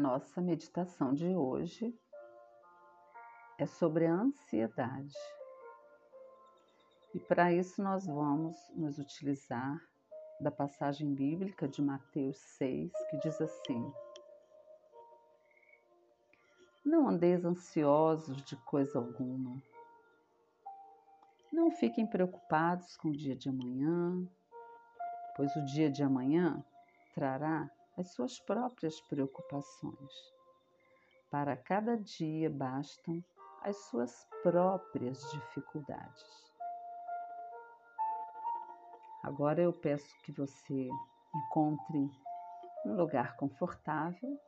nossa meditação de hoje é sobre a ansiedade. E para isso nós vamos nos utilizar da passagem bíblica de Mateus 6, que diz assim: Não andeis ansiosos de coisa alguma. Não fiquem preocupados com o dia de amanhã, pois o dia de amanhã trará as suas próprias preocupações. Para cada dia bastam as suas próprias dificuldades. Agora eu peço que você encontre um lugar confortável,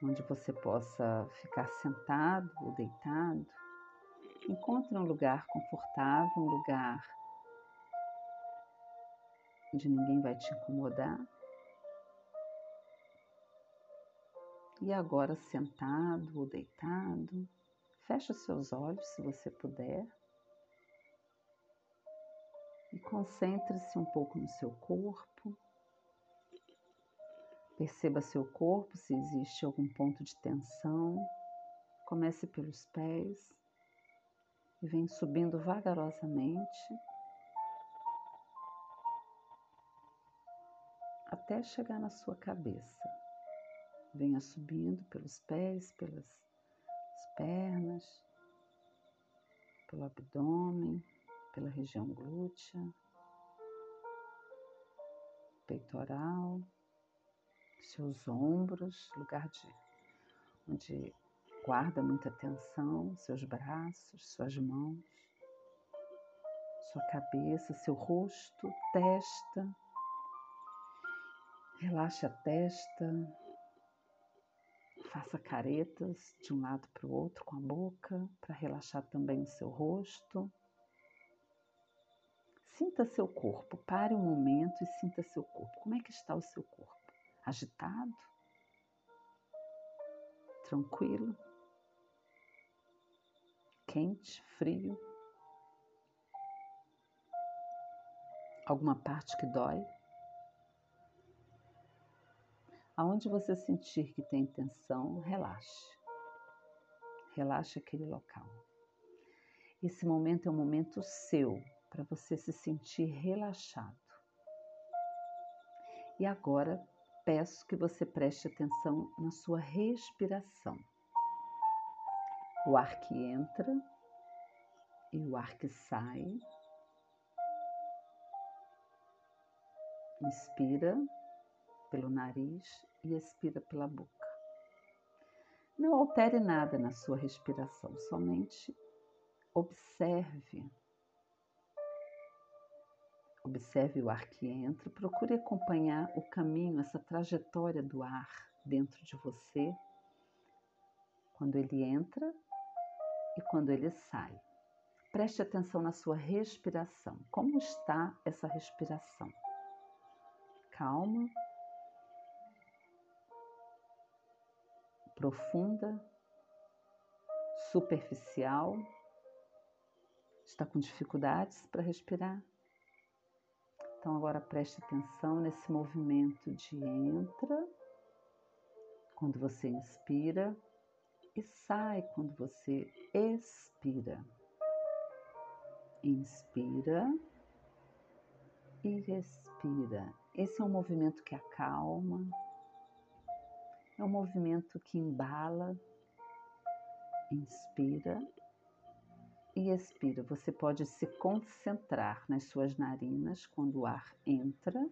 onde você possa ficar sentado ou deitado. Encontre um lugar confortável, um lugar onde ninguém vai te incomodar. E agora, sentado ou deitado, feche os seus olhos se você puder. E concentre-se um pouco no seu corpo. Perceba seu corpo, se existe algum ponto de tensão. Comece pelos pés e vem subindo vagarosamente até chegar na sua cabeça. Venha subindo pelos pés, pelas pernas, pelo abdômen, pela região glútea, peitoral, seus ombros, lugar de onde guarda muita tensão, seus braços, suas mãos, sua cabeça, seu rosto, testa. Relaxe a testa, faça caretas de um lado para o outro com a boca, para relaxar também o seu rosto. Sinta seu corpo, pare um momento e sinta seu corpo. Como é que está o seu corpo? Agitado? Tranquilo? Quente? Frio? Alguma parte que dói? Aonde você sentir que tem tensão, relaxe. Relaxe aquele local. Esse momento é um momento seu para você se sentir relaxado. E agora peço que você preste atenção na sua respiração. O ar que entra e o ar que sai. Inspira pelo nariz e expira pela boca. Não altere nada na sua respiração, somente observe. Observe o ar que entra, procure acompanhar o caminho, essa trajetória do ar dentro de você, quando ele entra e quando ele sai. Preste atenção na sua respiração. Como está essa respiração? Calma, profunda, superficial, está com dificuldades para respirar. Então agora preste atenção nesse movimento de entra, quando você inspira, e sai quando você expira. Inspira e expira. Esse é um movimento que acalma, é um movimento que embala, inspira e expira. Você pode se concentrar nas suas narinas quando o ar entra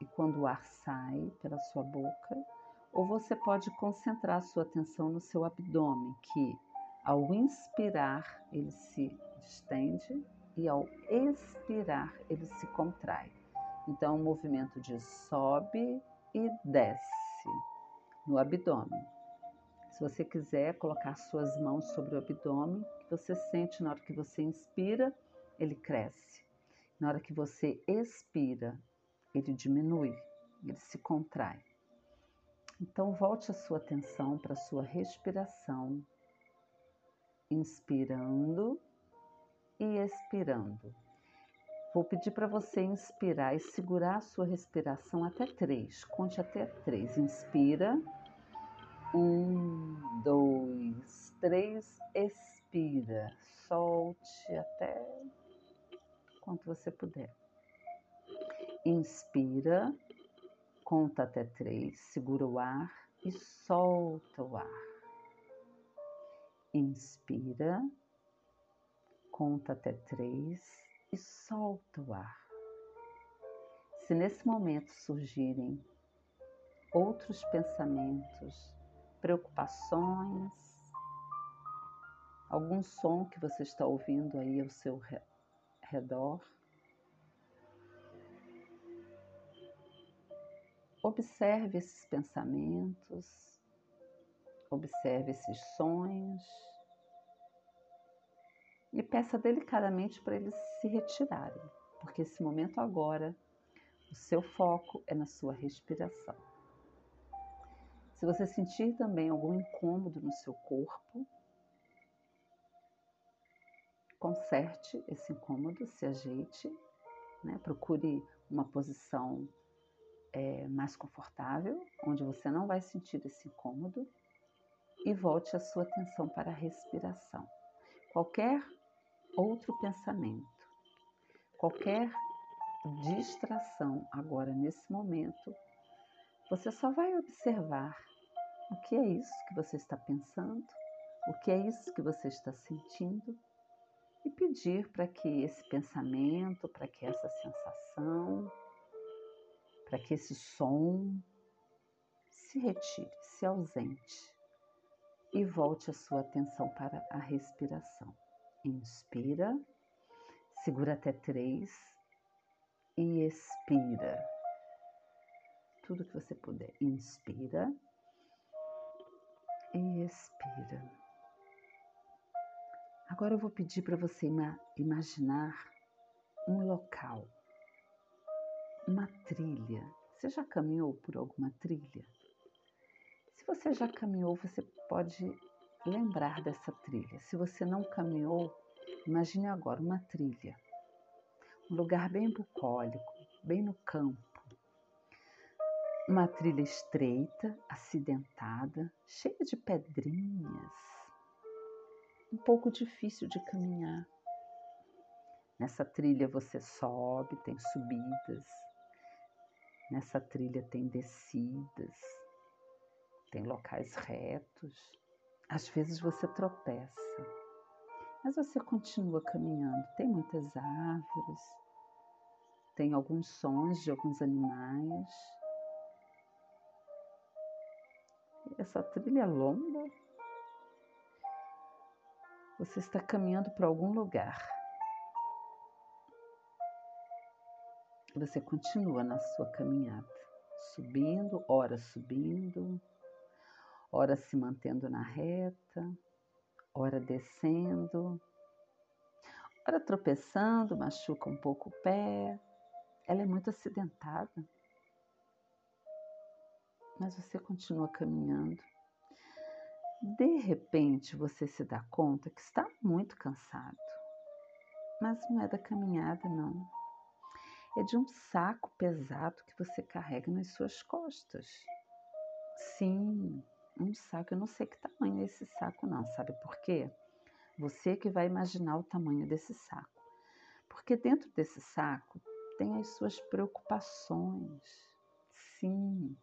e quando o ar sai pela sua boca, ou você pode concentrar sua atenção no seu abdômen, que ao inspirar ele se distende e ao expirar ele se contrai. Então, o movimento de sobe e desce no abdômen. Se você quiser colocar suas mãos sobre o abdômen, você sente na hora que você inspira, ele cresce. Na hora que você expira, ele diminui, ele se contrai. Então, volte a sua atenção para a sua respiração, inspirando e expirando. Vou pedir para você inspirar e segurar a sua respiração até três. Conte até três. Inspira. Um, dois, três. Expira. Solte até quanto você puder. Inspira. Conta até três. Segura o ar e solta o ar. Inspira. Conta até três e solta o ar. Se nesse momento surgirem outros pensamentos, preocupações, algum som que você está ouvindo aí ao seu redor, observe esses pensamentos, observe esses sonhos. E peça delicadamente para eles se retirarem, porque esse momento agora, o seu foco é na sua respiração. Se você sentir também algum incômodo no seu corpo, conserte esse incômodo, se ajeite, né? procure uma posição é, mais confortável, onde você não vai sentir esse incômodo, e volte a sua atenção para a respiração. Qualquer outro pensamento, qualquer distração agora nesse momento, você só vai observar o que é isso que você está pensando, o que é isso que você está sentindo e pedir para que esse pensamento, para que essa sensação, para que esse som se retire, se ausente e volte a sua atenção para a respiração. Inspira, segura até três e expira. Tudo que você puder. Inspira e expira. Agora eu vou pedir para você imaginar um local, uma trilha. Você já caminhou por alguma trilha? Se você já caminhou, você pode lembrar dessa trilha. Se você não caminhou, imagine agora uma trilha, um lugar bem bucólico, bem no campo. Uma trilha estreita, acidentada, cheia de pedrinhas, um pouco difícil de caminhar. Nessa trilha você sobe, tem subidas. Nessa trilha tem descidas, tem locais retos. Às vezes você tropeça, mas você continua caminhando. Tem muitas árvores, tem alguns sons de alguns animais. Essa trilha é longa. Você está caminhando para algum lugar. Você continua na sua caminhada, subindo, ora subindo, ora se mantendo na reta, ora descendo, ora tropeçando, machuca um pouco o pé. Ela é muito acidentada. Mas você continua caminhando. De repente você se dá conta que está muito cansado. Mas não é da caminhada, não. É de um saco pesado que você carrega nas suas costas. Sim, um saco. Eu não sei que tamanho é esse saco, não. Sabe por quê? Você que vai imaginar o tamanho desse saco. Porque dentro desse saco tem as suas preocupações. Sim.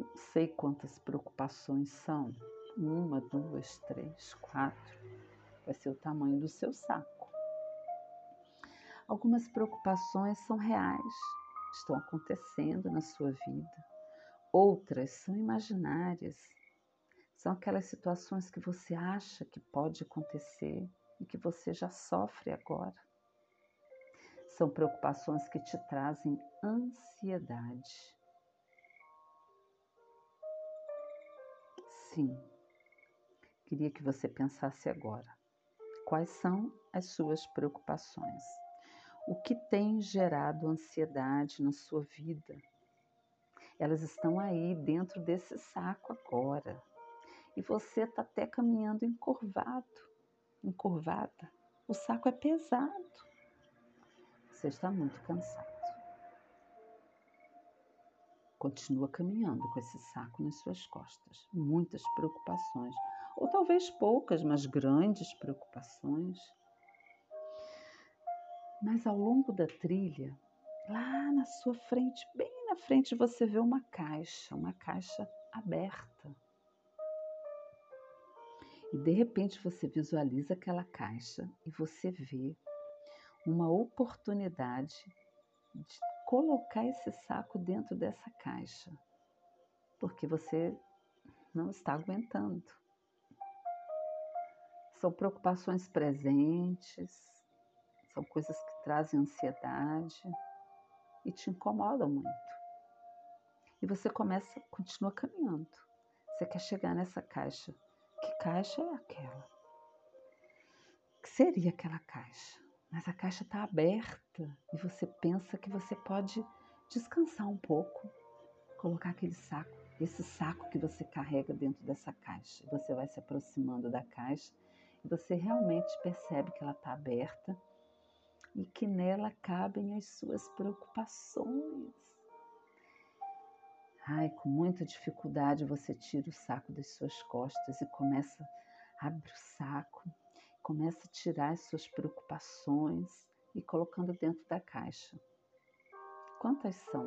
Não sei quantas preocupações são. Uma, duas, três, quatro. Vai ser o tamanho do seu saco. Algumas preocupações são reais, estão acontecendo na sua vida. Outras são imaginárias. São aquelas situações que você acha que pode acontecer e que você já sofre agora. São preocupações que te trazem ansiedade. Sim, queria que você pensasse agora. Quais são as suas preocupações? O que tem gerado ansiedade na sua vida? Elas estão aí dentro desse saco agora. E você está até caminhando encurvado, encurvada. O saco é pesado. Você está muito cansado. Continua caminhando com esse saco nas suas costas. Muitas preocupações. Ou talvez poucas, mas grandes preocupações. Mas ao longo da trilha, lá na sua frente, bem na frente, você vê uma caixa, uma caixa aberta. E de repente você visualiza aquela caixa e você vê uma oportunidade de colocar esse saco dentro dessa caixa, porque você não está aguentando. São preocupações presentes, são coisas que trazem ansiedade e te incomodam muito. E você começa, continua caminhando. Você quer chegar nessa caixa que caixa é aquela? O que seria aquela caixa? Mas a caixa está aberta e você pensa que você pode descansar um pouco, colocar aquele saco, esse saco que você carrega dentro dessa caixa. Você vai se aproximando da caixa e você realmente percebe que ela está aberta e que nela cabem as suas preocupações. Ai, com muita dificuldade você tira o saco das suas costas e começa, abre o saco, começa a tirar as suas preocupações e colocando dentro da caixa. Quantas são?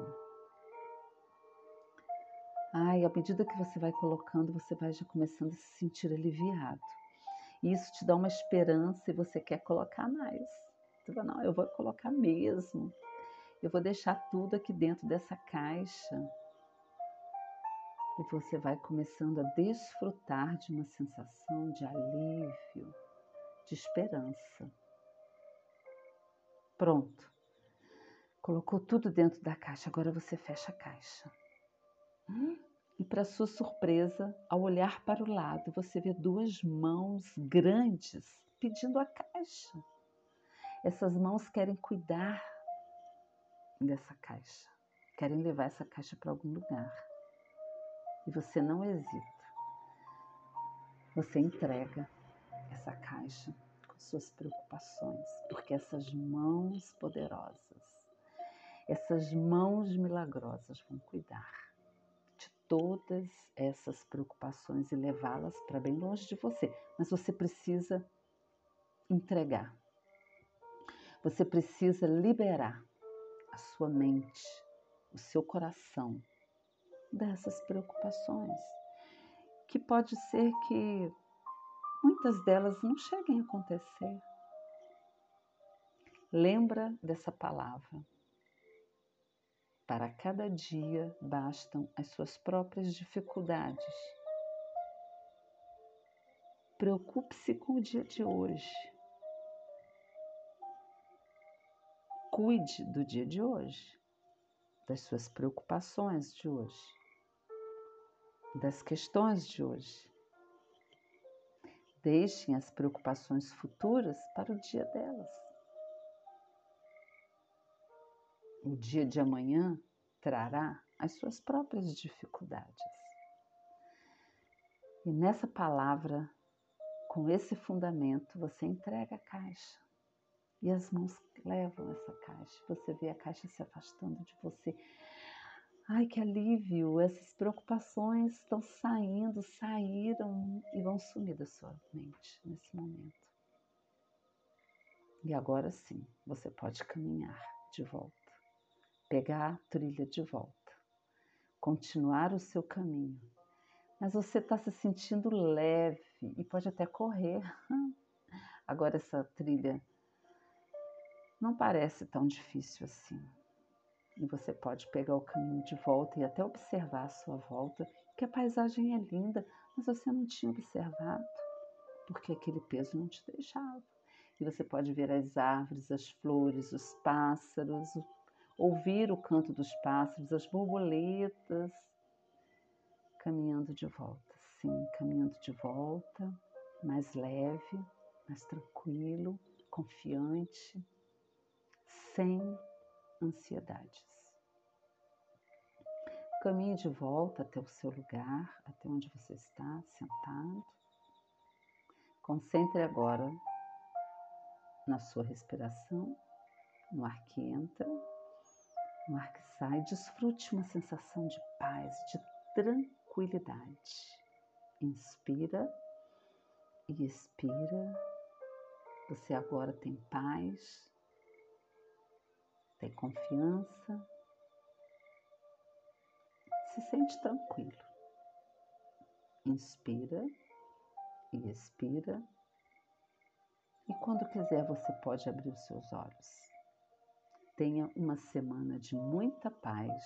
Ai, à medida que você vai colocando, você vai já começando a se sentir aliviado. E isso te dá uma esperança e você quer colocar mais. Você fala, não, eu vou colocar mesmo. Eu vou deixar tudo aqui dentro dessa caixa e você vai começando a desfrutar de uma sensação de alívio, de esperança. Pronto. Colocou tudo dentro da caixa, agora você fecha a caixa. E para sua surpresa, ao olhar para o lado, você vê duas mãos grandes pedindo a caixa. Essas mãos querem cuidar dessa caixa, querem levar essa caixa para algum lugar e você não hesita. Você entrega essa caixa com suas preocupações, porque essas mãos poderosas, essas mãos milagrosas vão cuidar de todas essas preocupações e levá-las para bem longe de você. Mas você precisa entregar. Você precisa liberar a sua mente, o seu coração dessas preocupações, que pode ser que muitas delas não cheguem a acontecer. Lembra dessa palavra. Para cada dia bastam as suas próprias dificuldades. Preocupe-se com o dia de hoje. Cuide do dia de hoje, das suas preocupações de hoje das questões de hoje. Deixem as preocupações futuras para o dia delas. O dia de amanhã trará as suas próprias dificuldades. E nessa palavra, com esse fundamento, você entrega a caixa. E as mãos levam essa caixa. Você vê a caixa se afastando de você. Ai, que alívio! Essas preocupações estão saindo, saíram e vão sumir da sua mente nesse momento. E agora sim, você pode caminhar de volta, pegar a trilha de volta, continuar o seu caminho. Mas você está se sentindo leve e pode até correr. Agora, essa trilha não parece tão difícil assim. E você pode pegar o caminho de volta e até observar a sua volta, que a paisagem é linda, mas você não tinha observado, porque aquele peso não te deixava. E você pode ver as árvores, as flores, os pássaros, ouvir o canto dos pássaros, as borboletas, caminhando de volta, sim, caminhando de volta, mais leve, mais tranquilo, confiante, sem ansiedades. Caminhe de volta até o seu lugar, até onde você está sentado. Concentre agora na sua respiração no ar que entra, no ar que sai, desfrute uma sensação de paz, de tranquilidade. Inspira e expira. Você agora tem paz, tem confiança, se sente tranquilo. Inspira e expira. E quando quiser, você pode abrir os seus olhos. Tenha uma semana de muita paz